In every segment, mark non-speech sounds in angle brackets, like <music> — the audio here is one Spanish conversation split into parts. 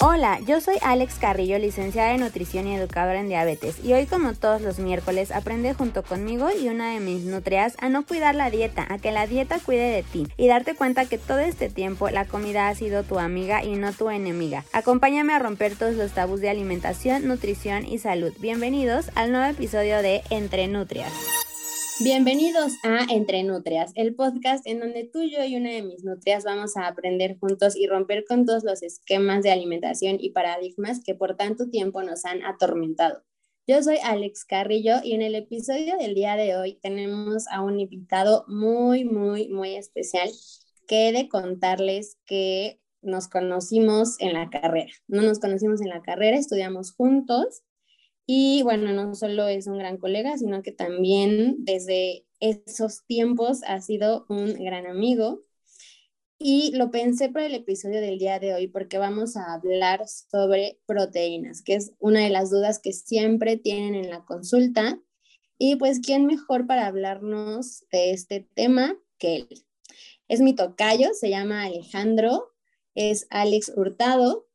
Hola, yo soy Alex Carrillo, licenciada en nutrición y educadora en diabetes, y hoy como todos los miércoles aprende junto conmigo y una de mis nutrias a no cuidar la dieta, a que la dieta cuide de ti y darte cuenta que todo este tiempo la comida ha sido tu amiga y no tu enemiga. Acompáñame a romper todos los tabús de alimentación, nutrición y salud. Bienvenidos al nuevo episodio de Entre Nutrias. Bienvenidos a Entre Nutrias, el podcast en donde tú, yo y una de mis nutrias vamos a aprender juntos y romper con todos los esquemas de alimentación y paradigmas que por tanto tiempo nos han atormentado. Yo soy Alex Carrillo y en el episodio del día de hoy tenemos a un invitado muy, muy, muy especial que he de contarles que nos conocimos en la carrera. No nos conocimos en la carrera, estudiamos juntos y bueno, no solo es un gran colega, sino que también desde esos tiempos ha sido un gran amigo. Y lo pensé para el episodio del día de hoy porque vamos a hablar sobre proteínas, que es una de las dudas que siempre tienen en la consulta. Y pues, ¿quién mejor para hablarnos de este tema que él? Es mi tocayo, se llama Alejandro, es Alex Hurtado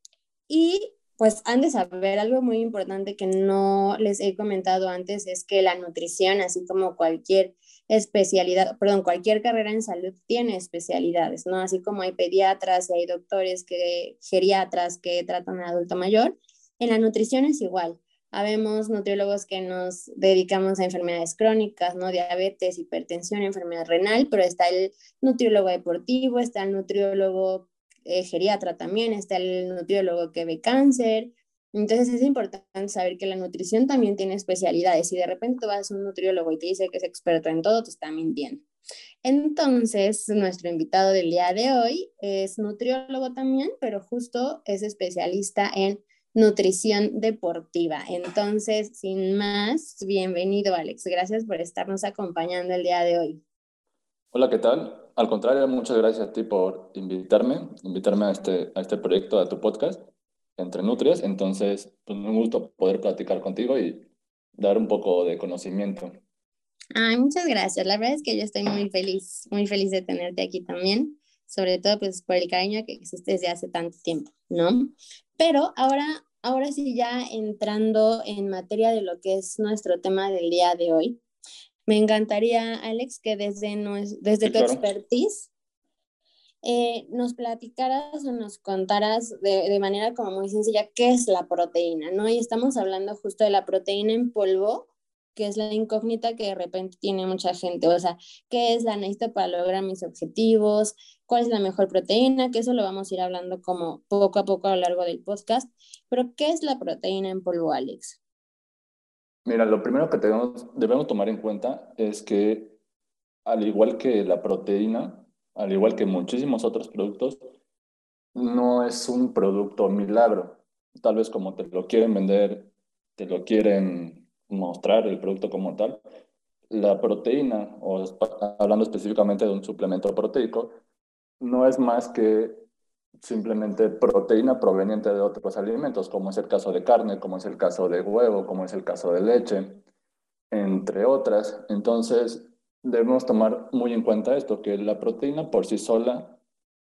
y pues han de saber algo muy importante que no les he comentado antes, es que la nutrición, así como cualquier especialidad, perdón, cualquier carrera en salud tiene especialidades, ¿no? Así como hay pediatras y hay doctores que, geriatras que tratan al adulto mayor, en la nutrición es igual. Habemos nutriólogos que nos dedicamos a enfermedades crónicas, ¿no? Diabetes, hipertensión, enfermedad renal, pero está el nutriólogo deportivo, está el nutriólogo eh, geriatra también, está el nutriólogo que ve cáncer. Entonces es importante saber que la nutrición también tiene especialidades. Si de repente vas a un nutriólogo y te dice que es experto en todo, te está mintiendo. Entonces, nuestro invitado del día de hoy es nutriólogo también, pero justo es especialista en nutrición deportiva. Entonces, sin más, bienvenido Alex. Gracias por estarnos acompañando el día de hoy. Hola, ¿qué tal? Al contrario, muchas gracias a ti por invitarme, invitarme a este, a este proyecto, a tu podcast, Entre Nutrias. Entonces, pues me gusto poder platicar contigo y dar un poco de conocimiento. Ay, muchas gracias. La verdad es que yo estoy muy feliz, muy feliz de tenerte aquí también, sobre todo pues por el cariño que existe desde hace tanto tiempo, ¿no? Pero ahora, ahora sí ya entrando en materia de lo que es nuestro tema del día de hoy, me encantaría, Alex, que desde, desde tu expertise eh, nos platicaras o nos contaras de, de, manera como muy sencilla qué es la proteína, ¿no? Y estamos hablando justo de la proteína en polvo, que es la incógnita que de repente tiene mucha gente, o sea, ¿qué es la necesito para lograr mis objetivos? ¿Cuál es la mejor proteína? Que eso lo vamos a ir hablando como poco a poco a lo largo del podcast, pero ¿qué es la proteína en polvo, Alex? Mira, lo primero que debemos, debemos tomar en cuenta es que al igual que la proteína, al igual que muchísimos otros productos, no es un producto milagro. Tal vez como te lo quieren vender, te lo quieren mostrar el producto como tal. La proteína, o hablando específicamente de un suplemento proteico, no es más que simplemente proteína proveniente de otros alimentos, como es el caso de carne, como es el caso de huevo, como es el caso de leche, entre otras. Entonces, debemos tomar muy en cuenta esto, que la proteína por sí sola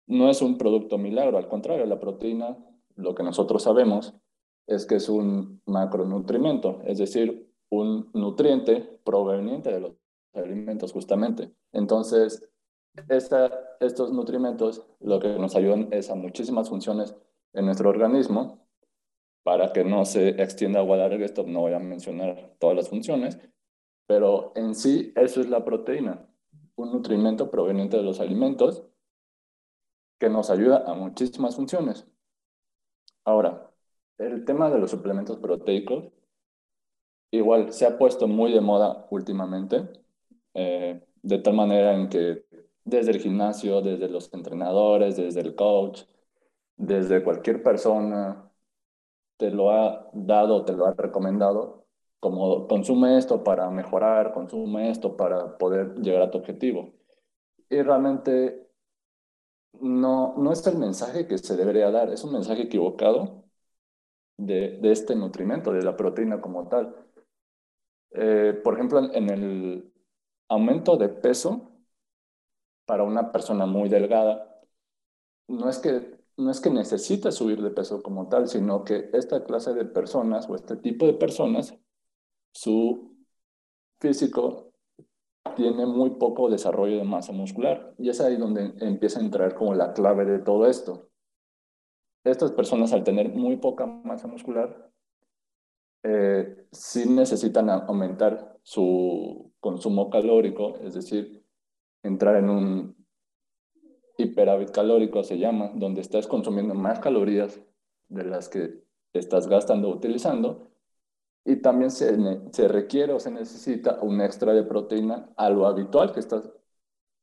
no es un producto milagro, al contrario, la proteína, lo que nosotros sabemos, es que es un macronutrimento, es decir, un nutriente proveniente de los alimentos justamente. Entonces, estos nutrimentos lo que nos ayudan es a muchísimas funciones en nuestro organismo. Para que no se extienda agua larga, esto no voy a mencionar todas las funciones, pero en sí eso es la proteína, un nutrimento proveniente de los alimentos que nos ayuda a muchísimas funciones. Ahora, el tema de los suplementos proteicos, igual se ha puesto muy de moda últimamente, eh, de tal manera en que desde el gimnasio, desde los entrenadores, desde el coach, desde cualquier persona te lo ha dado, te lo ha recomendado, como consume esto para mejorar, consume esto para poder llegar a tu objetivo. Y realmente no, no es el mensaje que se debería dar, es un mensaje equivocado de, de este nutrimento, de la proteína como tal. Eh, por ejemplo, en el aumento de peso, para una persona muy delgada, no es que no es que necesites subir de peso como tal, sino que esta clase de personas o este tipo de personas, su físico tiene muy poco desarrollo de masa muscular. Y es ahí donde empieza a entrar como la clave de todo esto. Estas personas al tener muy poca masa muscular, eh, sí necesitan aumentar su consumo calórico, es decir, entrar en un hiperávit calórico se llama, donde estás consumiendo más calorías de las que estás gastando o utilizando, y también se, se, requiere o se necesita un extra de proteína a lo habitual que estás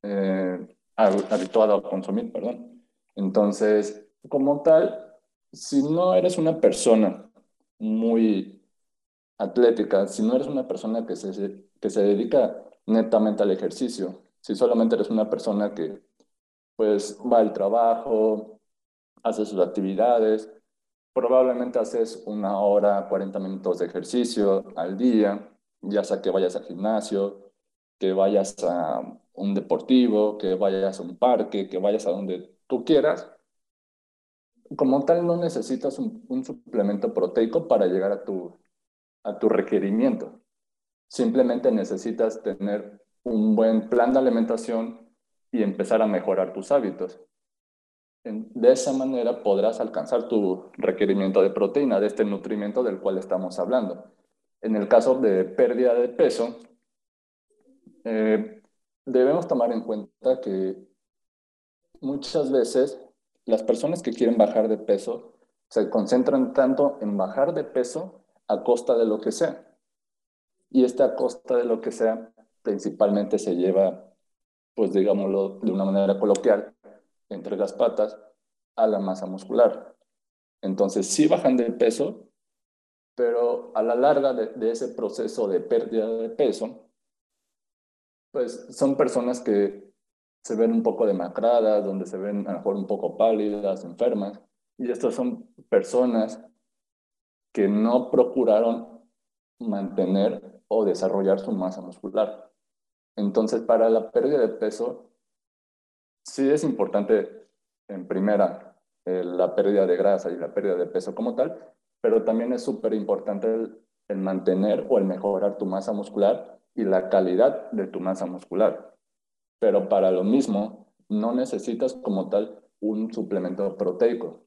eh, habituado a consumir, perdón. Entonces, como tal, si no eres una persona muy atlética, si no eres una persona que se, que se dedica netamente al ejercicio, si solamente eres una persona que pues va al trabajo, hace sus actividades, probablemente haces una hora, 40 minutos de ejercicio al día, ya sea que vayas al gimnasio, que vayas a un deportivo, que vayas a un parque, que vayas a donde tú quieras. Como tal, no necesitas un, un suplemento proteico para llegar a tu, a tu requerimiento. Simplemente necesitas tener un buen plan de alimentación y empezar a mejorar tus hábitos. De esa manera podrás alcanzar tu requerimiento de proteína, de este nutrimiento del cual estamos hablando. En el caso de pérdida de peso, eh, debemos tomar en cuenta que muchas veces las personas que quieren bajar de peso se concentran tanto en bajar de peso a costa de lo que sea. Y esta costa de lo que sea principalmente se lleva pues digámoslo de una manera coloquial, entre las patas a la masa muscular. Entonces sí bajan de peso, pero a la larga de, ese proceso de pérdida de peso, pues son personas que se ven un poco demacradas, donde se ven a lo mejor un poco pálidas, enfermas, y estas son personas que no procuraron mantener o desarrollar su masa muscular. Entonces, para la pérdida de peso, sí es importante, en primera, eh, la pérdida de grasa y la pérdida de peso como tal, pero también es súper importante el, mantener o el mejorar tu masa muscular y la calidad de tu masa muscular. Pero para lo mismo, no necesitas como tal un suplemento proteico.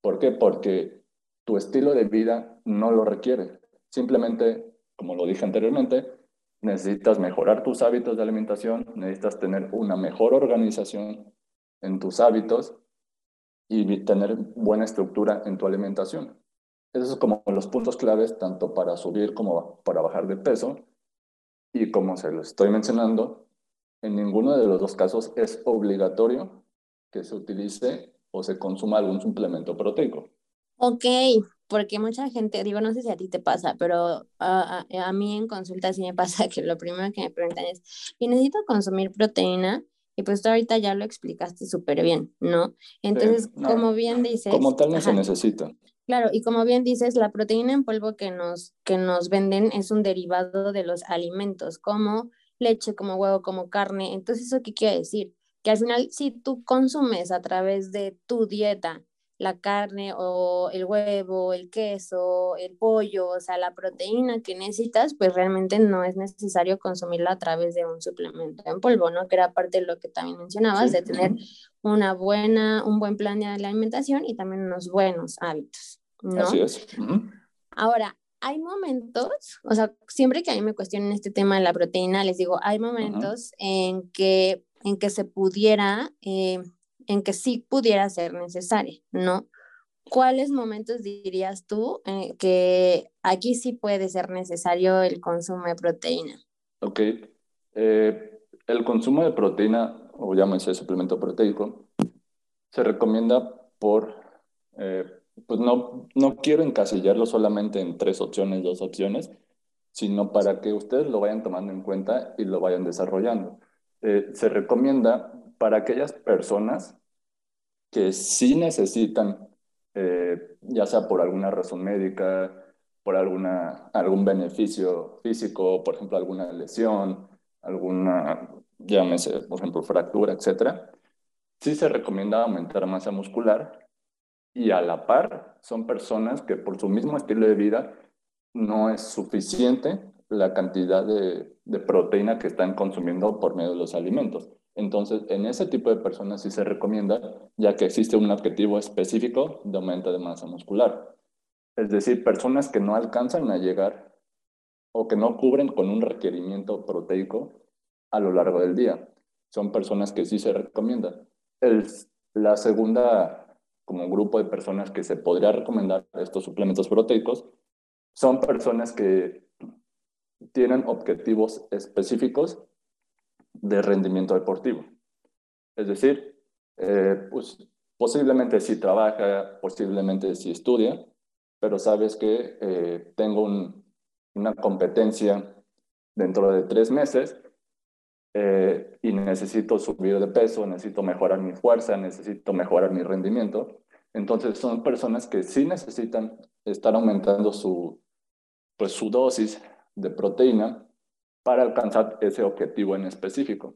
¿Por qué? Porque tu estilo de vida no lo requiere. Simplemente, como lo dije anteriormente, necesitas mejorar tus hábitos de alimentación, necesitas tener una mejor organización en tus hábitos y tener buena estructura en tu alimentación. Esos son como los puntos claves tanto para subir como para bajar de peso. Y como se lo estoy mencionando, en ninguno de los dos casos es obligatorio que se utilice o se consuma algún suplemento proteico. Ok, porque mucha gente, digo, no sé si a ti te pasa, pero a, a, mí en consulta sí me <laughs> pasa que lo primero que me preguntan es, ¿y necesito consumir proteína? Y pues tú ahorita ya lo explicaste súper bien, ¿no? Entonces, como bien dices... Como tal no se necesita. Claro, y como bien dices, la proteína en polvo que nos, que nos venden es un derivado de los alimentos, como leche, como huevo, como carne. Entonces, ¿eso qué quiere decir? Que al final, si tú consumes a través de tu dieta la carne o el huevo, el queso, el pollo, o sea, la proteína que necesitas, pues realmente no es necesario consumirla a través de un suplemento en polvo, ¿no? Que era parte de lo que también mencionabas, de tener una buena, un buen plan de alimentación y también unos buenos hábitos, ¿no? Así es. Ahora, hay momentos, o sea, siempre que a mí me cuestionan este tema de la proteína, les digo, hay momentos en, que, en que se pudiera... Eh, en que sí pudiera ser necesaria, ¿no? ¿Cuáles momentos dirías tú eh, que aquí sí puede ser necesario el consumo de proteína? Ok. Eh, el consumo de proteína, o llámese suplemento proteico, se recomienda por, eh, pues no, no quiero encasillarlo solamente en tres opciones, dos opciones, sino para que ustedes lo vayan tomando en cuenta y lo vayan desarrollando. se recomienda para aquellas personas que sí necesitan, eh, ya sea por alguna razón médica, por alguna, algún beneficio físico, por ejemplo, alguna lesión, alguna, llámese, por ejemplo, fractura, etc., sí se recomienda aumentar masa muscular y a la par son personas que por su mismo estilo de vida no es suficiente la cantidad de proteína que están consumiendo por medio de los alimentos. Entonces, en ese tipo de personas sí se recomienda, ya que existe un objetivo específico de aumento de masa muscular. Es decir, personas que no alcanzan a llegar o que no cubren con un requerimiento proteico a lo largo del día. Son personas que sí se recomienda. El, la segunda, como grupo de personas que se podría recomendar estos suplementos proteicos, son personas que tienen objetivos específicos de rendimiento deportivo. Es decir, eh, pues, posiblemente si trabaja, posiblemente si estudia, pero sabes que eh, tengo una competencia dentro de tres meses eh, y necesito subir de peso, necesito mejorar mi fuerza, necesito mejorar mi rendimiento. Entonces son personas que sí necesitan estar aumentando su, pues, su dosis de proteína para alcanzar ese objetivo en específico.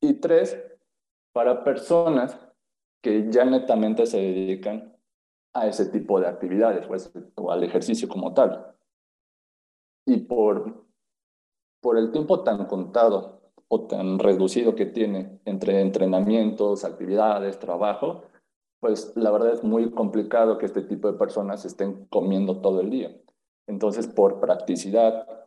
Y tres, para personas que ya netamente se dedican a ese tipo de actividades pues, o al ejercicio como tal. Y por, por el tiempo tan contado o tan reducido que tiene entre entrenamientos, actividades, trabajo, pues la verdad es muy complicado que este tipo de personas estén comiendo todo el día. Entonces, por practicidad,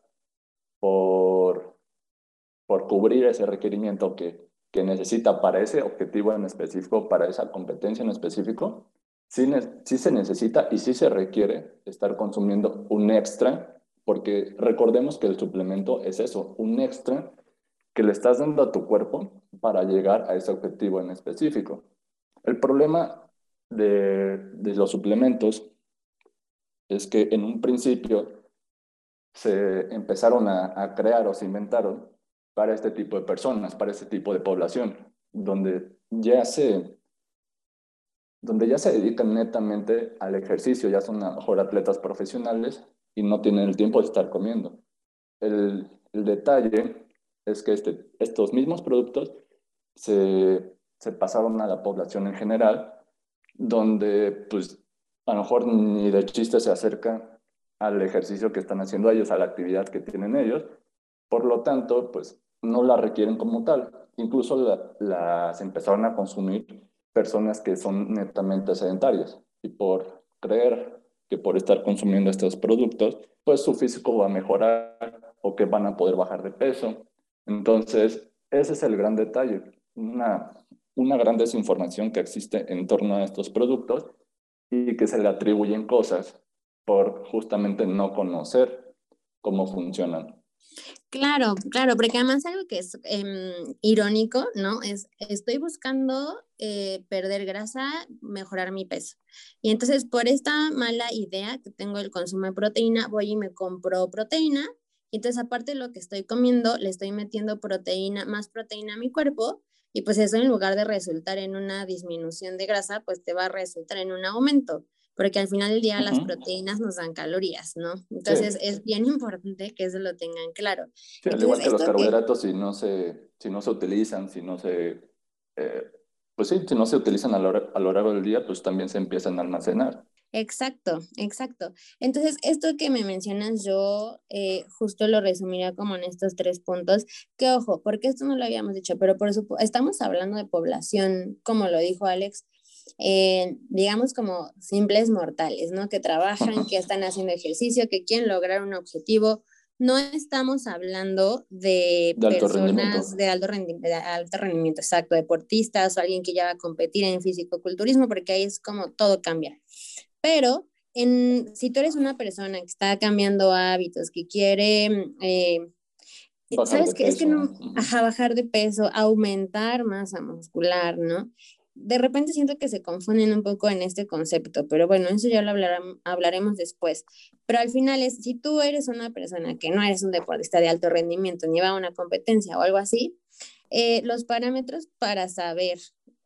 por cubrir ese requerimiento que, que necesita para ese objetivo en específico, para esa competencia en específico, sí, sí se necesita y sí se requiere estar consumiendo un extra, porque recordemos que el suplemento es eso, un extra que le estás dando a tu cuerpo para llegar a ese objetivo en específico. El problema de, de los suplementos es que en un principio se empezaron a, crear o se inventaron para este tipo de personas, para este tipo de población, donde ya se, donde ya se dedican netamente al ejercicio, ya son a mejor atletas profesionales y no tienen el tiempo de estar comiendo. El, el detalle es que este, estos mismos productos se, se pasaron a la población en general, donde pues a lo mejor ni de chiste se acerca al ejercicio que están haciendo ellos, a la actividad que tienen ellos. Por lo tanto, pues no la requieren como tal. Incluso las empezaron a consumir personas que son netamente sedentarias y por creer que por estar consumiendo estos productos, pues su físico va a mejorar o que van a poder bajar de peso. Entonces, ese es el gran detalle, una, una gran desinformación que existe en torno a estos productos y que se le atribuyen cosas por justamente no conocer cómo funcionan. Claro, claro, porque además algo que es em, irónico, ¿no? Es, estoy buscando eh, perder grasa, mejorar mi peso. Y entonces por esta mala idea que tengo del consumo de proteína, voy y me compro proteína. Y entonces aparte de lo que estoy comiendo, le estoy metiendo proteína, más proteína a mi cuerpo. Y pues eso en lugar de resultar en una disminución de grasa, pues te va a resultar en un aumento porque al final del día las proteínas nos dan calorías, ¿no? Entonces es bien importante que eso lo tengan claro. Sí, al igual que los carbohidratos, si, no se, si no se utilizan, si no se... Eh, pues sí, si no se utilizan a lo, a lo largo del día, pues también se empiezan a almacenar. Exacto, exacto. Entonces, esto que me mencionas yo eh, justo lo resumiría como en estos tres puntos, que ojo, porque esto no lo habíamos dicho, pero por supuesto, estamos hablando de población, como lo dijo Alex, eh, digamos como simples mortales, ¿no? Que trabajan, que están haciendo ejercicio, que quieren lograr un objetivo. No estamos hablando de, personas de alto, de alto rendimiento, exacto, deportistas o alguien que ya va a competir en físico-culturismo, porque ahí es como todo cambia. Pero en, si tú eres una persona que está cambiando hábitos, que quiere eh, ¿Sabes qué? Es que no, ajá, bajar de peso, aumentar masa muscular, ¿no? De repente siento que se confunden un poco en este concepto, pero bueno, eso ya lo hablaremos después. Pero al final es, si tú eres una persona que no eres un deportista de alto rendimiento, ni va a una competencia o algo así, eh, los parámetros para saber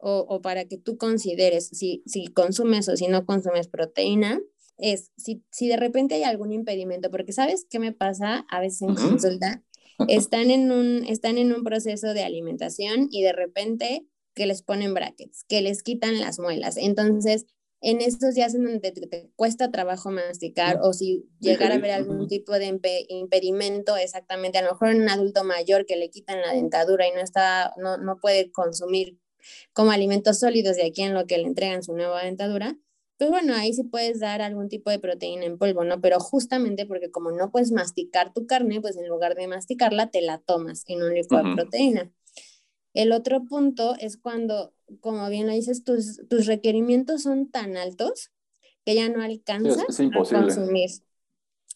o, para que tú consideres si, si consumes o si no consumes proteína, es si, si de repente hay algún impedimento, porque ¿sabes qué me pasa a veces en consulta? Están en, un, están en un proceso de alimentación y de repente que les ponen brackets, que les quitan las muelas. Entonces, en estos días en donde te, cuesta trabajo masticar o si llegar a ver algún tipo de impedimento, exactamente, a lo mejor en un adulto mayor que le quitan la dentadura y no, está, no, no puede consumir como alimentos sólidos de aquí en lo que le entregan su nueva dentadura, pues bueno, ahí sí puedes dar algún tipo de proteína en polvo, ¿no? Pero justamente porque como no puedes masticar tu carne, pues en lugar de masticarla, te la tomas en un licuado de proteína. El otro punto es cuando, como bien lo dices, tus, tus requerimientos son tan altos que ya no alcanzas a consumir.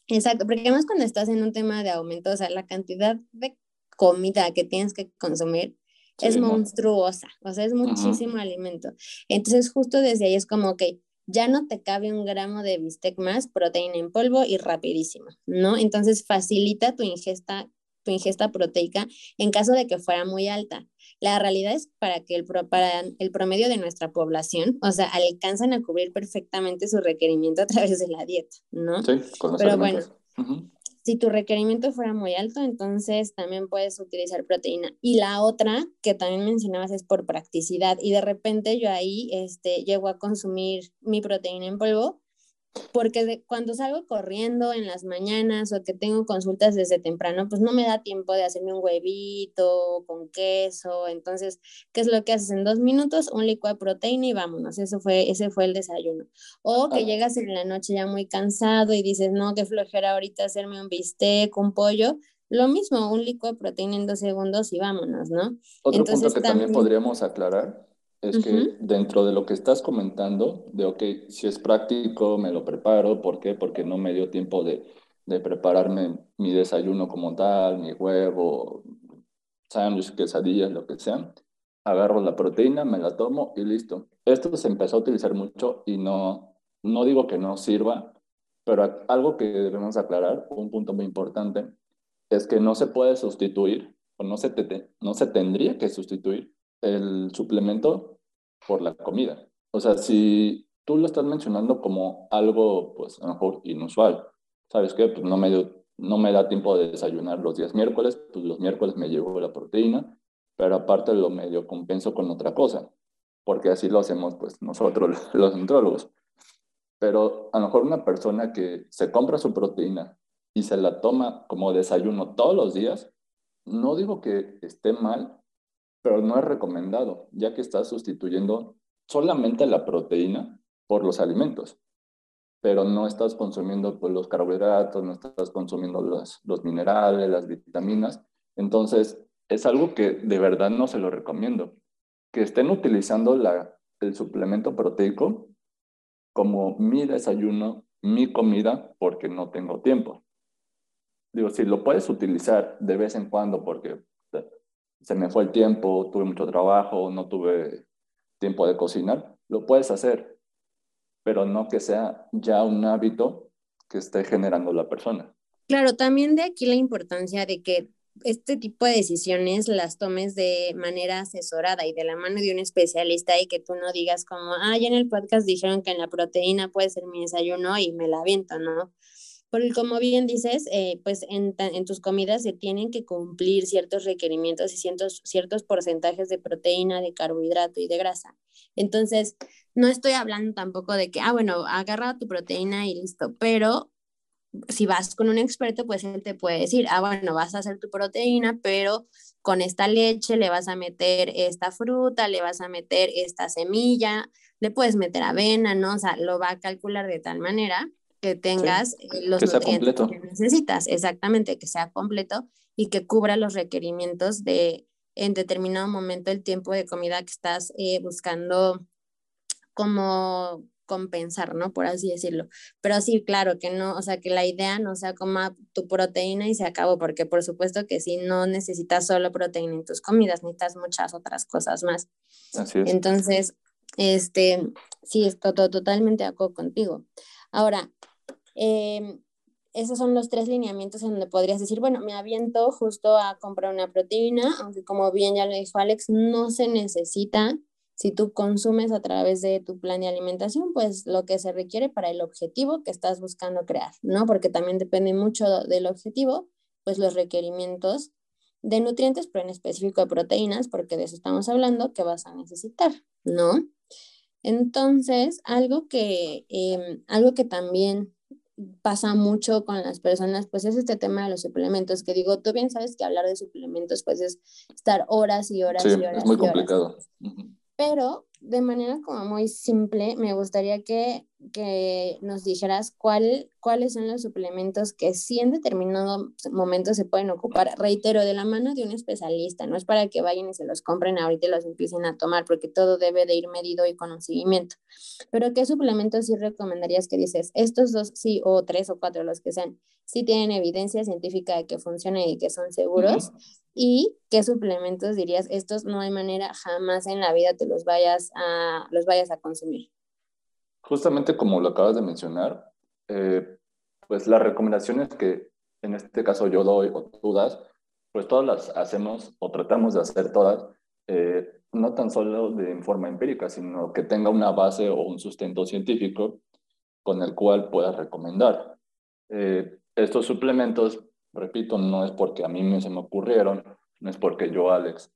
Exacto, porque además cuando estás en un tema de aumento, o sea, la cantidad de comida que tienes que consumir es monstruosa, o sea, es muchísimo alimento. Entonces, justo desde ahí es como, que ya no te cabe un gramo de bistec más, proteína en polvo y rapidísimo, ¿no? Entonces, facilita tu ingesta, tu ingesta proteica en caso de que fuera muy alta. La realidad es para que el, para el promedio de nuestra población, o sea, alcanzan a cubrir perfectamente su requerimiento a través de la dieta, ¿no? Sí, con los Pero bueno, si tu requerimiento fuera muy alto, entonces también puedes utilizar proteína. Y la otra que también mencionabas es por practicidad. Y de repente yo ahí este, llego a consumir mi proteína en polvo porque cuando salgo corriendo en las mañanas o que tengo consultas desde temprano, pues no me da tiempo de hacerme un huevito con queso. Entonces, ¿qué es lo que haces en dos minutos? Un licuado de proteína y vámonos. Eso fue, ese fue el desayuno. O que llegas en la noche ya muy cansado y dices, no, qué flojera ahorita hacerme un bistec, un pollo. Lo mismo, un licuado de proteína en dos segundos y vámonos, ¿no? Otro punto que también podríamos aclarar es que dentro de lo que estás comentando, de, ok, si es práctico, me lo preparo, ¿por qué? Porque no me dio tiempo de, de prepararme mi desayuno como tal, mi huevo, sándwich, quesadillas, lo que sea. Agarro la proteína, me la tomo y listo. Esto se empezó a utilizar mucho y no, no digo que no sirva, pero algo que debemos aclarar, un punto muy importante, es que no se puede sustituir o no se, te, no se tendría que sustituir el suplemento por la comida. O sea, si tú lo estás mencionando como algo, pues a lo mejor inusual, ¿sabes qué? Pues no me, no me da tiempo de desayunar los días miércoles, pues los miércoles me llevo la proteína, pero aparte lo medio compenso con otra cosa, porque así lo hacemos pues nosotros <laughs> los nutrólogos. Pero a lo mejor una persona que se compra su proteína y se la toma como desayuno todos los días, no digo que esté mal, pero no es recomendado, ya que estás sustituyendo solamente la proteína por los alimentos, pero no estás consumiendo pues, los carbohidratos, no estás consumiendo los, los minerales, las vitaminas. Entonces, es algo que de verdad no se lo recomiendo. Que estén utilizando el suplemento proteico como mi desayuno, mi comida, porque no tengo tiempo. Digo, si lo puedes utilizar de vez en cuando porque se me fue el tiempo, tuve mucho trabajo, no tuve tiempo de cocinar, lo puedes hacer, pero no que sea ya un hábito que esté generando la persona. Claro, también de aquí la importancia de que este tipo de decisiones las tomes de manera asesorada y de la mano de un especialista y que tú no digas como, ah, ya en el podcast dijeron que en la proteína puede ser mi desayuno y me la aviento, ¿no? Porque como bien dices, eh, pues en, tus comidas se tienen que cumplir ciertos requerimientos y ciertos, ciertos porcentajes de proteína, de carbohidrato y de grasa. Entonces, no estoy hablando tampoco de que, ah, bueno, agarra tu proteína y listo, pero si vas con un experto, pues él te puede decir, ah, bueno, vas a hacer tu proteína, pero con esta leche le vas a meter esta fruta, le vas a meter esta semilla, le puedes meter avena, ¿no? O sea, lo va a calcular de tal manera que tengas eh, los nutrientes que necesitas, exactamente, que sea completo y que cubra los requerimientos de en determinado momento el tiempo de comida que estás eh, buscando como compensar, ¿no? Por así decirlo. Pero sí, claro, que no, o sea, que la idea no sea como tu proteína y se acabó, porque por supuesto que si no necesitas solo proteína en tus comidas, necesitas muchas otras cosas más. Así es. Entonces, este, sí, estoy totalmente de acuerdo contigo. Ahora, eh, esos son los tres lineamientos en donde podrías decir, bueno, me aviento justo a comprar una proteína, aunque como bien ya lo dijo Alex, no se necesita si tú consumes a través de tu plan de alimentación, pues lo que se requiere para el objetivo que estás buscando crear, ¿no? Porque también depende mucho del objetivo, pues los requerimientos de nutrientes, pero en específico de proteínas, porque de eso estamos hablando, que vas a necesitar, ¿no? Entonces, algo que, em, algo que también pasa mucho con las personas, pues es este tema de los suplementos, que digo, tú bien sabes que hablar de suplementos, pues es estar horas y horas y horas. Es muy complicado. Pero de manera como muy simple, me gustaría que, nos dijeras cuál, cuáles son los suplementos que sí en determinado momento se pueden ocupar. Reitero, de la mano de un especialista, no es para que vayan y se los compren ahorita y los empiecen a tomar, porque todo debe de ir medido y con un seguimiento. Pero ¿qué suplementos sí recomendarías que dices? Estos dos, sí, o tres o cuatro, los que sean, sí tienen evidencia científica de que funcionan y que son seguros. ¿Y qué suplementos dirías? Estos no hay manera jamás en la vida te los vayas a, los vayas a consumir. Justamente como lo acabas de mencionar, eh, pues las recomendaciones que en este caso yo doy o tú das, pues todas las hacemos o tratamos de hacer todas, eh, no tan solo de forma empírica, sino que tenga una base o un sustento científico con el cual puedas recomendar. Eh, estos suplementos Repito, no es porque a mí me se me ocurrieron, no es porque yo, Alex,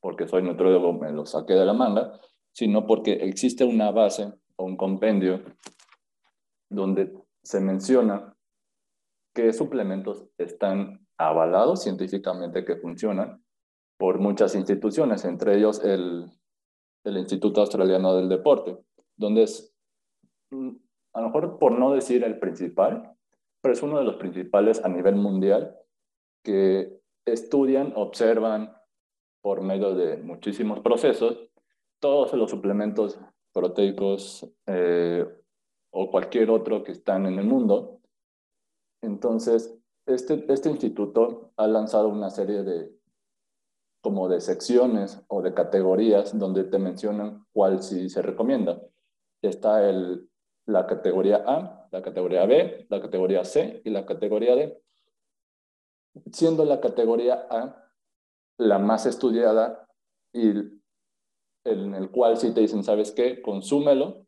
porque soy nutriólogo, me lo saqué de la manga, sino porque existe una base o un compendio donde se menciona qué suplementos están avalados científicamente que funcionan por muchas instituciones, entre ellos el, el Instituto Australiano del Deporte, donde es, mm, a lo mejor por no decir el principal, pero es uno de los principales a nivel mundial que estudian, observan por medio de muchísimos procesos todos los suplementos proteicos eh, o cualquier otro que están en el mundo. Entonces, este, este instituto ha lanzado una serie de como de secciones o de categorías donde te mencionan cuál sí se recomienda. Está el, la categoría A, la categoría B, la categoría C y la categoría D, siendo la categoría A la más estudiada y en el cual sí te dicen, ¿sabes qué? Consúmelo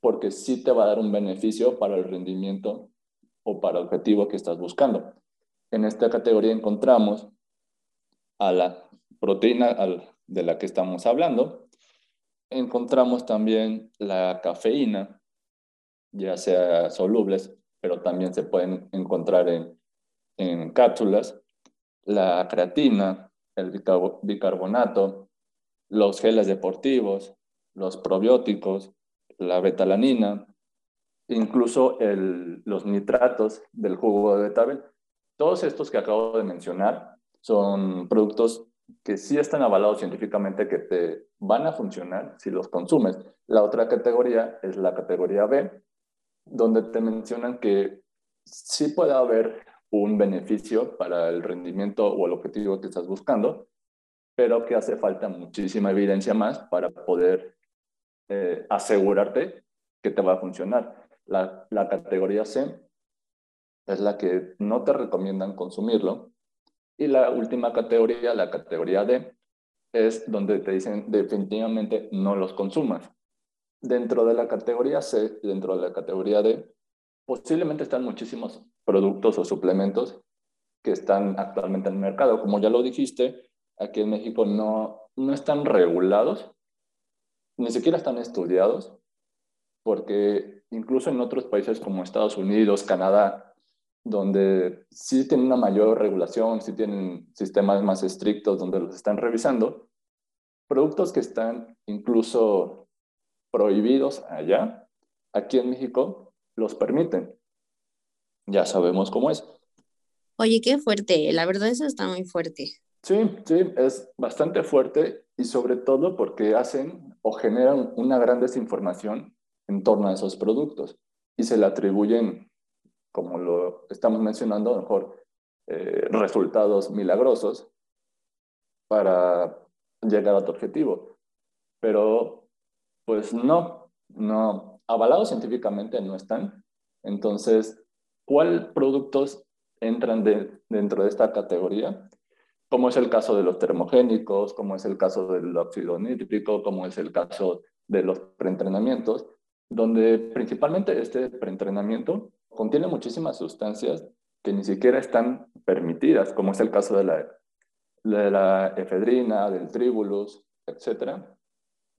porque sí te va a dar un beneficio para el rendimiento o para el objetivo que estás buscando. En esta categoría encontramos a la proteína de la que estamos hablando, encontramos también la cafeína, ya sea solubles, pero también se pueden encontrar en, en cápsulas, la creatina, el bicarbonato, los geles deportivos, los probióticos, la betalanina, incluso el, los nitratos del jugo de betabel. Todos estos que acabo de mencionar son productos que sí están avalados científicamente que te van a funcionar si los consumes. La otra categoría es la categoría B, donde te mencionan que sí puede haber un beneficio para el rendimiento o el objetivo que estás buscando, pero que hace falta muchísima evidencia más para poder eh, asegurarte que te va a funcionar. La, la categoría C es la que no te recomiendan consumirlo. Y la última categoría, la categoría D, es donde te dicen definitivamente no los consumas. Dentro de la categoría C, dentro de la categoría D, posiblemente están muchísimos productos o suplementos que están actualmente en el mercado. Como ya lo dijiste, aquí en México no, no están regulados, ni siquiera están estudiados, porque incluso en otros países como Estados Unidos, Canadá, donde sí tienen una mayor regulación, sí tienen sistemas más estrictos donde los están revisando, productos que están incluso prohibidos allá, aquí en México los permiten. Ya sabemos cómo es. Oye, qué fuerte, la verdad eso está muy fuerte. Sí, sí, es bastante fuerte y sobre todo porque hacen o generan una gran desinformación en torno a esos productos y se le atribuyen, como lo estamos mencionando, a lo mejor eh, resultados milagrosos para llegar a tu objetivo. Pero pues no, no, avalados científicamente no están. Entonces, ¿cuáles productos entran dentro de esta categoría? Como es el caso de los termogénicos, como es el caso del óxido nítrico, como es el caso de los preentrenamientos, donde principalmente este preentrenamiento contiene muchísimas sustancias que ni siquiera están permitidas, como es el caso de la de la efedrina, del tribulus, etcétera,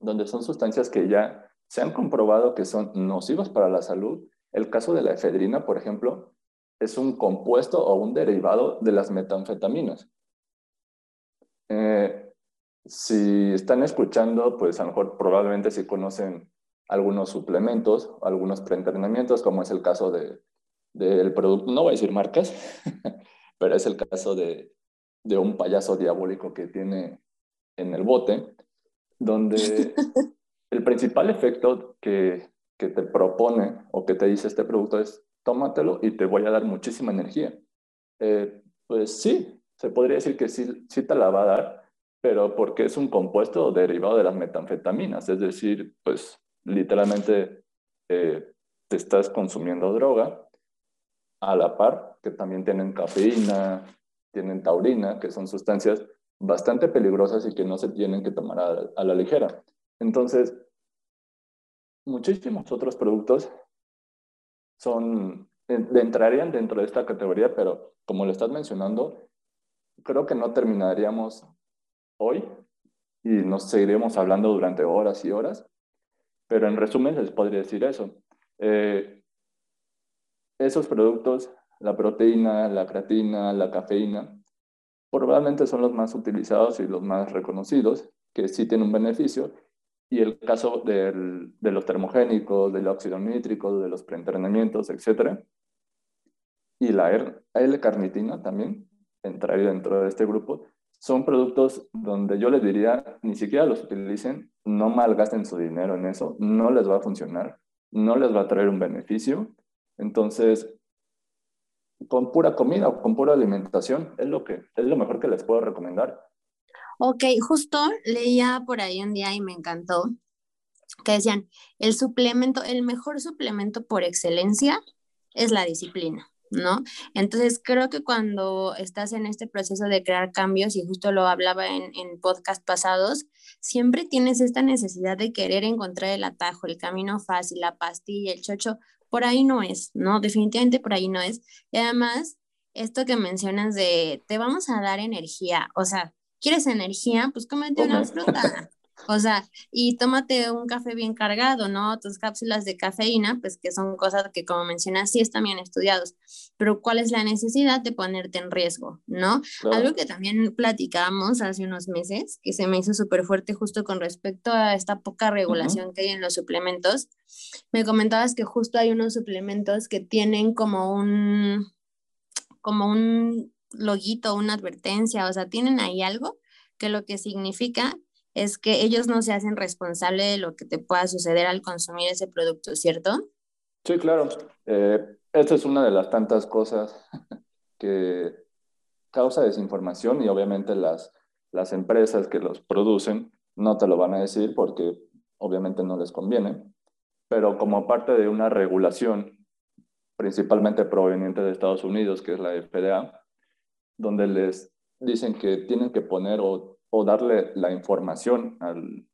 donde son sustancias que ya se han comprobado que son nocivas para la salud. El caso de la efedrina, por ejemplo, es un compuesto o un derivado de las metanfetaminas. Eh, si están escuchando, pues a lo mejor probablemente si conocen algunos suplementos, algunos preentrenamientos, como es el caso de, del producto, no voy a decir marcas, <laughs> pero es el caso de, de un payaso diabólico que tiene en el bote, donde <laughs> el principal efecto que, que te propone o que te dice este producto es tómatelo y te voy a dar muchísima energía. Eh, pues sí, se podría decir que sí, sí te la va a dar, pero porque es un compuesto derivado de las metanfetaminas, es decir, pues literalmente eh, te estás consumiendo droga a la par, que también tienen cafeína, tienen taurina, que son sustancias bastante peligrosas y que no se tienen que tomar a, la ligera. Entonces, muchísimos otros productos son, entrarían dentro de esta categoría, pero como lo estás mencionando, creo que no terminaríamos hoy y nos seguiremos hablando durante horas y horas, pero en resumen les podría decir eso. Eh, esos productos, la proteína, la creatina, la cafeína, probablemente son los más utilizados y los más reconocidos, que sí tienen un beneficio. Y el caso del, de los termogénicos, del óxido nítrico, de los preentrenamientos, etc. Y la L-carnitina también entraría dentro de este grupo. Son productos donde yo les diría, ni siquiera los utilicen, no malgasten su dinero en eso, no les va a funcionar, no les va a traer un beneficio. Entonces, con pura comida o con pura alimentación es lo, que, es lo mejor que les puedo recomendar. Ok, justo leía por ahí un día y me encantó que decían, el suplemento, el mejor suplemento por excelencia es la disciplina. ¿No? Entonces creo que cuando estás en este proceso de crear cambios, y justo lo hablaba en, en podcast pasados, siempre tienes esta necesidad de querer encontrar el atajo, el camino fácil, la pastilla, el chocho, por ahí no es, ¿no? Definitivamente por ahí no es. Y además, esto que mencionas de te vamos a dar energía, o sea, ¿quieres energía? Pues cómete una fruta. O sea, y tómate un café bien cargado, ¿no? Tus cápsulas de cafeína, pues que son cosas que como mencionas, sí están bien estudiados, pero ¿cuál es la necesidad de ponerte en riesgo, ¿no? Algo que también platicamos hace unos meses, que se me hizo súper fuerte justo con respecto a esta poca regulación que hay en los suplementos, me comentabas que justo hay unos suplementos que tienen como un, como un loguito, una advertencia, o sea, tienen ahí algo que lo que significa es que ellos no se hacen responsable de lo que te pueda suceder al consumir ese producto, ¿cierto? Sí, claro. Eh, esta es una de las tantas cosas <laughs> que causa desinformación y obviamente las, las empresas que los producen no te lo van a decir porque obviamente no les conviene, pero como parte de una regulación principalmente proveniente de Estados Unidos, que es la FDA, donde les dicen que tienen que poner o o darle la información al,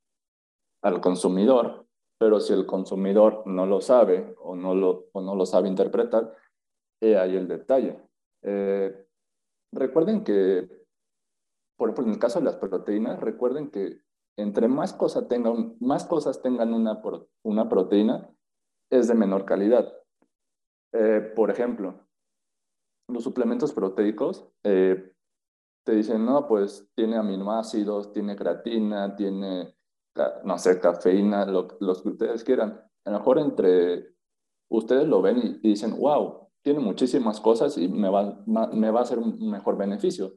al consumidor, pero si el consumidor no lo sabe o no lo, o no lo sabe interpretar, he ahí el detalle. Eh, recuerden que, por ejemplo, en el caso de las proteínas, recuerden que entre más, cosa tengan, más cosas tengan una, una proteína, es de menor calidad. Eh, por ejemplo, los suplementos proteicos eh, te dicen, no, pues tiene aminoácidos, tiene creatina, tiene, no sé, cafeína, lo, los que ustedes quieran. A lo mejor entre ustedes lo ven y, dicen, wow, tiene muchísimas cosas y me va, me va a hacer un mejor beneficio.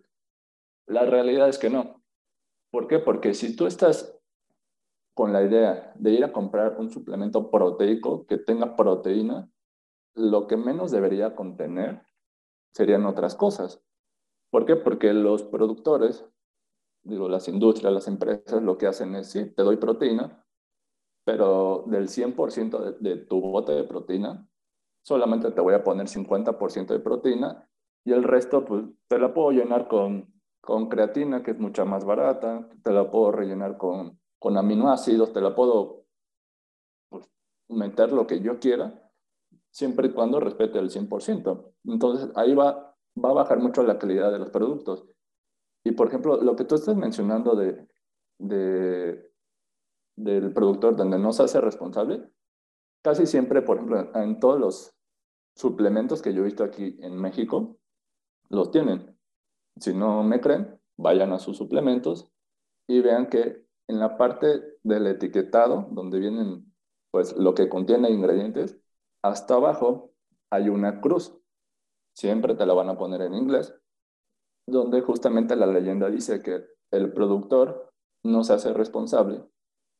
La realidad es que no. ¿Por qué? Porque si tú estás con la idea de ir a comprar un suplemento proteico que tenga proteína, lo que menos debería contener serían otras cosas. ¿Por qué? Porque los productores, digo, las industrias, las empresas, lo que hacen es, sí, te doy proteína, pero del 100% de, de tu bote de proteína, solamente te voy a poner 50% de proteína y el resto, pues, te la puedo llenar con, con creatina, que es mucha más barata, te la puedo rellenar con, con aminoácidos, te la puedo pues, meter lo que yo quiera, siempre y cuando respete el 100%. Entonces, ahí va va a bajar mucho la calidad de los productos. Y por ejemplo, lo que tú estás mencionando de, de, del productor donde no se hace responsable, casi siempre, por ejemplo, en todos los suplementos que yo he visto aquí en México, los tienen. Si no me creen, vayan a sus suplementos y vean que en la parte del etiquetado, donde vienen pues lo que contiene ingredientes, hasta abajo hay una cruz. Siempre te la van a poner en inglés, donde justamente la leyenda dice que el productor no se hace responsable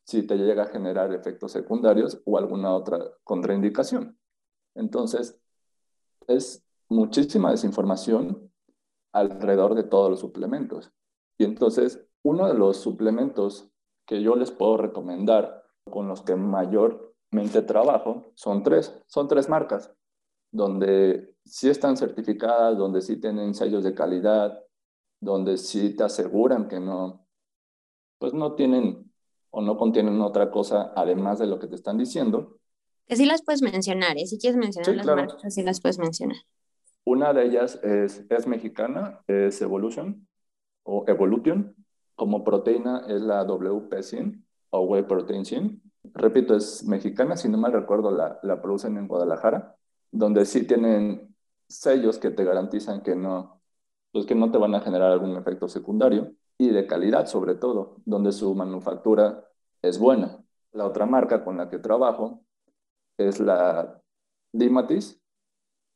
si te llega a generar efectos secundarios o alguna otra contraindicación. Entonces, es muchísima desinformación alrededor de todos los suplementos. Y entonces, uno de los suplementos que yo les puedo recomendar, con los que mayormente trabajo, son tres, son tres marcas, donde sí están certificadas, donde sí tienen sellos de calidad, donde sí te aseguran que no, pues no tienen o no contienen otra cosa además de lo que te están diciendo. Que sí las puedes mencionar, ¿eh? Si quieres mencionar las marcas, sí las puedes mencionar. Una de ellas es, es mexicana, es Evolution o Evolution. Como proteína es la WP100 o Whey Protein 100. Repito, es mexicana, si no mal recuerdo, la, la producen en Guadalajara, donde sí tienen sellos que te garantizan que no, pues que no te van a generar algún efecto secundario y de calidad sobre todo, donde su manufactura es buena. La otra marca con la que trabajo es la Dimatis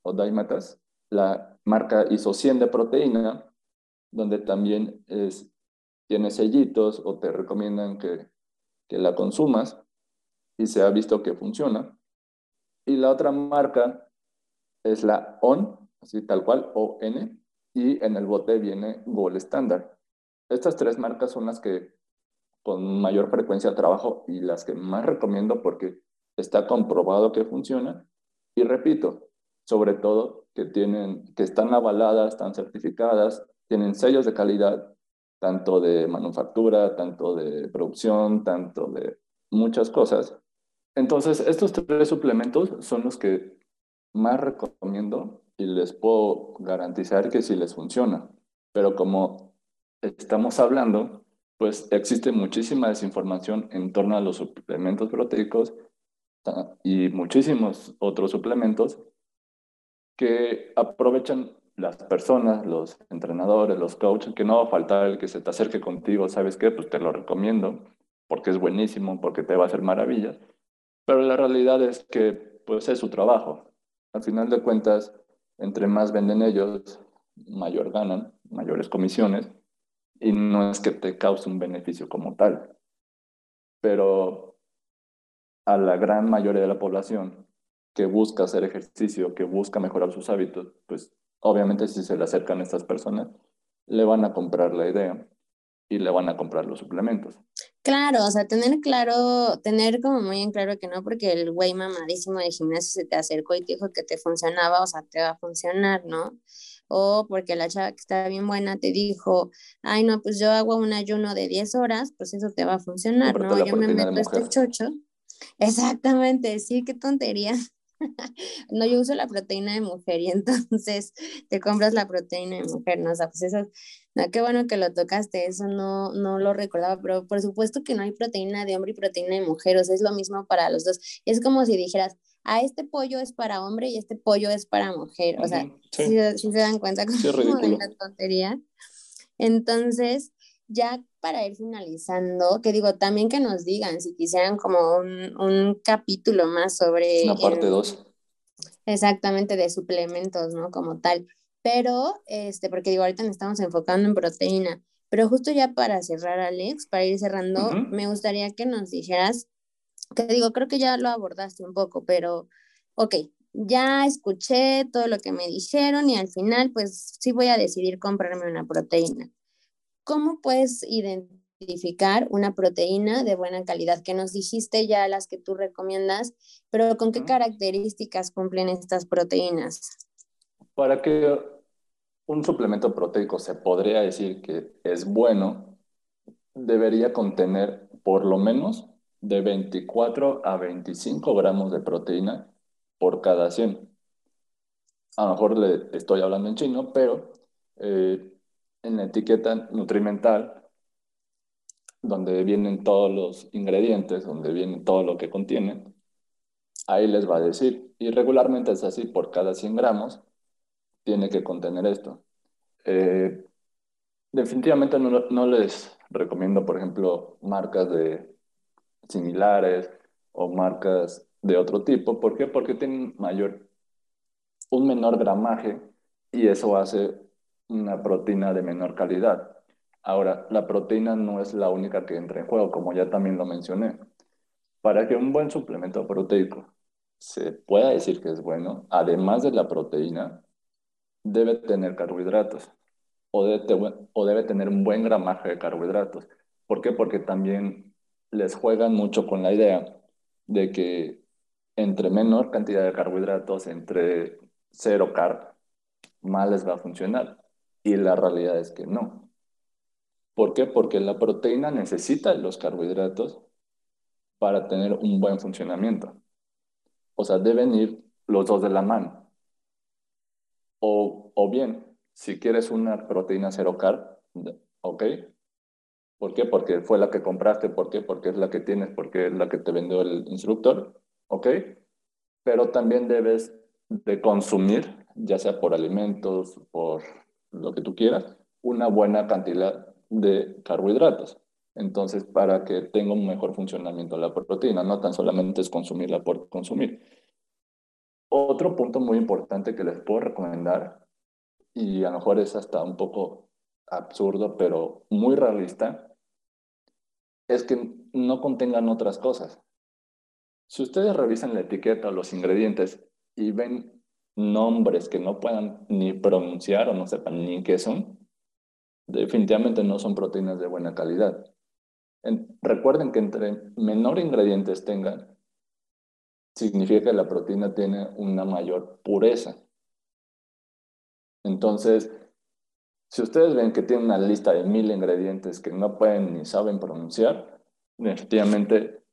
o Dimatas, la marca ISO 100 de proteína, donde también es, tiene sellitos o te recomiendan que, que la consumas y se ha visto que funciona. Y la otra marca es la ON, así tal cual, ON, y en el bote viene Gold Standard. Estas tres marcas son las que con mayor frecuencia trabajo y las que más recomiendo porque está comprobado que funciona. Y repito, sobre todo que, tienen, que están avaladas, están certificadas, tienen sellos de calidad, tanto de manufactura, tanto de producción, tanto de muchas cosas. Entonces, estos tres suplementos son los que más recomiendo y les puedo garantizar que sí les funciona. Pero como estamos hablando, pues existe muchísima desinformación en torno a los suplementos proteicos y muchísimos otros suplementos que aprovechan las personas, los entrenadores, los coaches, que no va a faltar el que se te acerque contigo, ¿sabes qué? Pues te lo recomiendo porque es buenísimo, porque te va a hacer maravillas, pero la realidad es que pues es su trabajo. Al final de cuentas, entre más venden ellos, mayor ganan, mayores comisiones, y no es que te cause un beneficio como tal. Pero a la gran mayoría de la población que busca hacer ejercicio, que busca mejorar sus hábitos, pues obviamente si se le acercan a estas personas, le van a comprar la idea y le van a comprar los suplementos. Claro, o sea, tener claro, tener como muy en claro que no porque el güey mamadísimo de gimnasio se te acercó y te dijo que te funcionaba, o sea, te va a funcionar, ¿no? O porque la chava que está bien buena te dijo, ay, no, pues yo hago un ayuno de 10 horas, pues eso te va a funcionar, ¿no? Yo me meto este chocho. Exactamente, sí, qué tontería. <laughs> no, yo uso la proteína de mujer y entonces te compras la proteína de mujer, ¿no? O sea, pues eso, no, qué bueno que lo tocaste, eso no, no lo recordaba, pero por supuesto que no hay proteína de hombre y proteína de mujer, o sea, es lo mismo para los dos. Es como si dijeras, a este pollo es para hombre y este pollo es para mujer, o sea, si, se dan cuenta como de la tontería. Entonces, ya para ir finalizando, que digo, también que nos digan si quisieran como un, un capítulo más sobre... Una parte 2. Exactamente, de suplementos, ¿no? Como tal. Pero, este, porque digo, ahorita nos estamos enfocando en proteína, pero justo ya para cerrar, Alex, para ir cerrando, me gustaría que nos dijeras, que digo, creo que ya lo abordaste un poco, pero, ok, ya escuché todo lo que me dijeron y al final, pues sí voy a decidir comprarme una proteína. ¿Cómo puedes identificar una proteína de buena calidad? Que nos dijiste ya las que tú recomiendas, pero ¿con qué características cumplen estas proteínas? Para que un suplemento proteico se podría decir que es bueno, debería contener por lo menos de 24 a 25 gramos de proteína por cada 100. A lo mejor le estoy hablando en chino, pero eh, en la etiqueta nutrimental, donde vienen todos los ingredientes, donde viene todo lo que contiene, ahí les va a decir, y regularmente es así, por cada 100 gramos tiene que contener esto. Eh, definitivamente no, no, les recomiendo, por ejemplo, marcas de similares o marcas de otro tipo. ¿Por qué? Porque tienen mayor, un menor gramaje y eso hace una proteína de menor calidad. Ahora, la proteína no es la única que entra en juego, como ya también lo mencioné. Para que un buen suplemento proteico se pueda decir que es bueno, además de la proteína, debe tener carbohidratos o debe, o debe tener un buen gramaje de carbohidratos. ¿Por qué? Porque también les juegan mucho con la idea de que entre menor cantidad de carbohidratos, entre cero carb, más les va a funcionar. Y la realidad es que no. ¿Por qué? Porque la proteína necesita los carbohidratos para tener un buen funcionamiento. O sea, deben ir los dos de la mano. O, o bien, si quieres una proteína cero carb, ¿ok? ¿Por qué? Porque fue la que compraste, ¿por qué? Porque es la que tienes, porque es la que te vendió el instructor, ¿ok? Pero también debes de consumir, ya sea por alimentos, por lo que tú quieras, una buena cantidad de carbohidratos. Entonces, para que tenga un mejor funcionamiento la proteína, no tan solamente es consumirla por consumir. Otro punto muy importante que les puedo recomendar, y a lo mejor es hasta un poco absurdo, pero muy realista, es que no contengan otras cosas. Si ustedes revisan la etiqueta o los ingredientes y ven nombres que no puedan ni pronunciar o no sepan ni qué son, definitivamente no son proteínas de buena calidad recuerden que entre menor ingredientes tengan, significa que la proteína tiene una mayor pureza. Entonces, si ustedes ven que tiene una lista de mil ingredientes que no pueden ni saben pronunciar, efectivamente,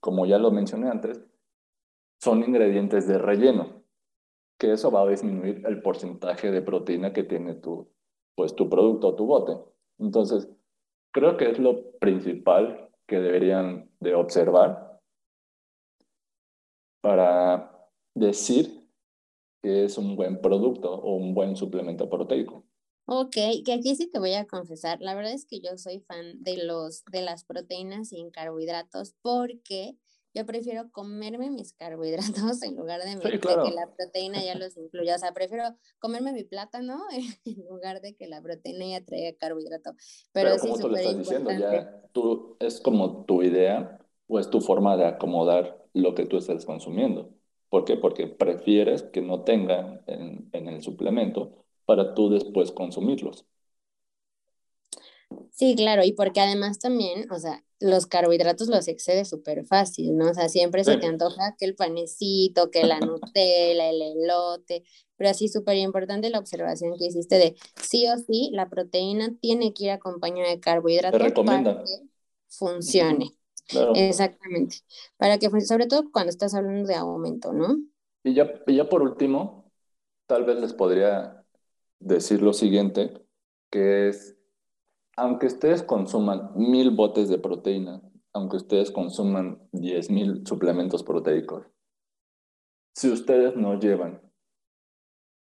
como ya lo mencioné antes, son ingredientes de relleno, que eso va a disminuir el porcentaje de proteína que tiene tu, pues, tu producto o tu bote. Entonces, creo que es lo principal que deberían de observar para decir que es un buen producto o un buen suplemento proteico. Ok, que aquí sí te voy a confesar, la verdad es que yo soy fan de, los, de las proteínas sin carbohidratos porque yo prefiero comerme mis carbohidratos <laughs> en lugar de, que la proteína ya los incluya. O sea, prefiero comerme mi plátano <laughs> en lugar de que la proteína ya traiga carbohidrato. Pero, Pero como tú lo estás diciendo, ya tú, es como tu idea o es tu forma de acomodar lo que tú estás consumiendo. ¿Por qué? Porque prefieres que no tenga en, en el suplemento para tú después consumirlos. Sí, claro, y porque además también, o sea, los carbohidratos los excede súper fácil, ¿no? O sea, siempre se te antoja que el panecito, que la Nutella, el elote, pero así súper importante la observación que hiciste de sí o sí, la proteína tiene que ir acompañada de carbohidratos para que funcione. Exactamente. Para que, sobre todo cuando estás hablando de aumento, ¿no? Y ya, y ya por último, tal vez les podría decir lo siguiente, que es aunque ustedes consuman mil botes de proteína, aunque ustedes consuman diez mil suplementos proteicos, si ustedes no llevan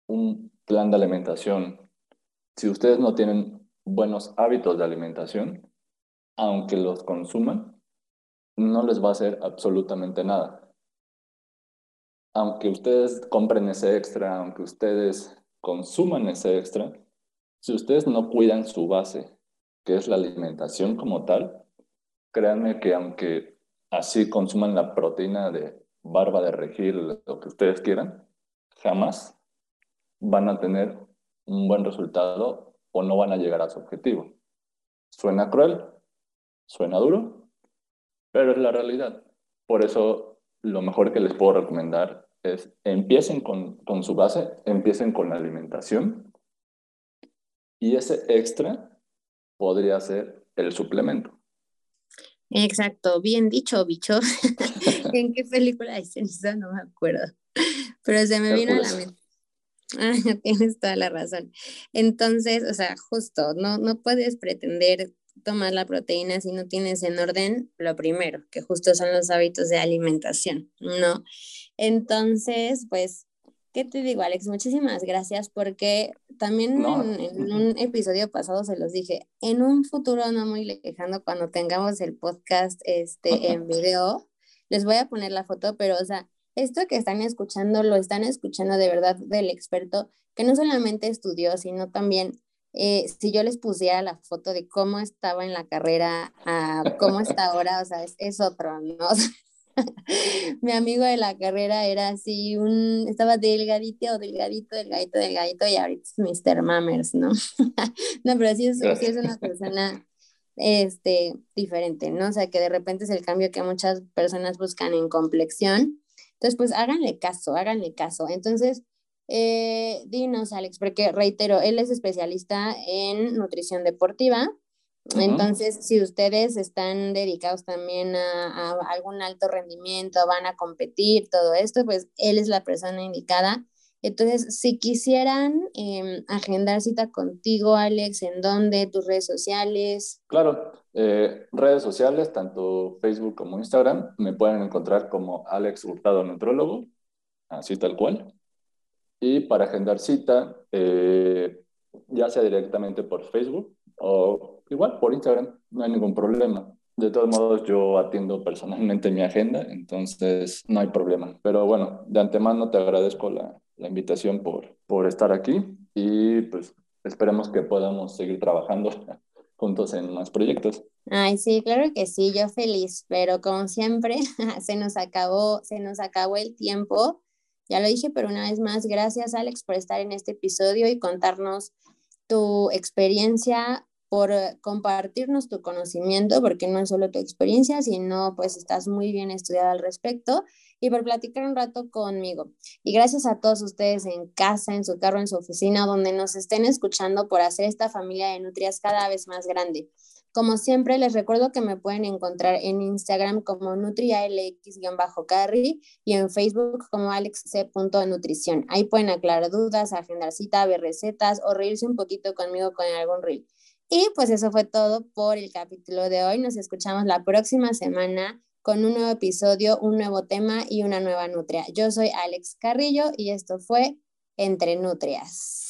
un plan de alimentación, si ustedes no tienen buenos hábitos de alimentación, aunque los consuman, no les va a hacer absolutamente nada. Aunque ustedes compren ese extra, aunque ustedes consuman ese extra, si ustedes no cuidan su base, que es la alimentación como tal, créanme que aunque así consuman la proteína de barba de regir, lo que ustedes quieran, jamás van a tener un buen resultado o no van a llegar a su objetivo. Suena cruel, suena duro, pero es la realidad. Por eso lo mejor que les puedo recomendar es empiecen con, con su base, empiecen con la alimentación y ese extra podría ser el suplemento. Exacto, bien dicho, bicho. <laughs> ¿En qué película dicen eso? No me acuerdo. Pero se me vino a la mente. <laughs> Ah, tienes toda la razón. Entonces, o sea, justo, no, no puedes pretender tomar la proteína si no tienes en orden lo primero, que justo son los hábitos de alimentación, ¿no? Entonces, pues, ¿qué te digo, Alex? Muchísimas gracias porque también en, un episodio pasado se los dije, en un futuro no muy lejano, cuando tengamos el podcast este, en video, les voy a poner la foto, pero, o sea, esto que están escuchando, lo están escuchando de verdad del experto, que no solamente estudió, sino también eh, si yo les pusiera la foto de cómo estaba en la carrera a cómo está ahora, o sea, es, otro, ¿no? <laughs> mi amigo de la carrera era así, un, estaba delgadito, delgadito, delgadito, delgadito, y ahorita es Mr. Mammers, ¿no? <laughs> no, pero sí es, sí es una persona este, diferente, ¿no? O sea, que de repente es el cambio que muchas personas buscan en complexión. Entonces, pues háganle caso, háganle caso. Entonces, eh, dinos, Alex, porque reitero, él es especialista en nutrición deportiva. Entonces, si ustedes están dedicados también a, algún alto rendimiento, van a competir, todo esto, pues él es la persona indicada. Entonces, si quisieran em, agendar cita contigo, Alex, ¿en dónde? ¿Tus redes sociales? Claro, eh, redes sociales, tanto Facebook como Instagram, me pueden encontrar como Alex Hurtado Nutrólogo, así tal cual. Y para agendar cita, eh, ya sea directamente por Facebook o igual por Instagram, no hay ningún problema. De todos modos, yo atiendo personalmente mi agenda, entonces no hay problema. Pero bueno, de antemano te agradezco la, la invitación por, por estar aquí y pues esperemos que podamos seguir trabajando <laughs> juntos en más proyectos. Ay, sí, claro que sí, yo feliz, pero como siempre, <laughs> se nos acabó, se nos acabó el tiempo. Ya lo dije, pero una vez más, gracias Alex por estar en este episodio y contarnos tu experiencia, por compartirnos tu conocimiento, porque no es solo tu experiencia, sino pues estás muy bien estudiada al respecto y por platicar un rato conmigo. Y gracias a todos ustedes en casa, en su carro, en su oficina, donde nos estén escuchando por hacer esta familia de nutrias cada vez más grande. Como siempre, les recuerdo que me pueden encontrar en Instagram como nutrialx-carry y en Facebook como alexc.nutrición. Ahí pueden aclarar dudas, agendar cita, ver recetas o reírse un poquito conmigo con algún reel. Y pues eso fue todo por el capítulo de hoy. Nos escuchamos la próxima semana con un nuevo episodio, un nuevo tema y una nueva nutria. Yo soy Alex Carrillo y esto fue Entre Nutrias.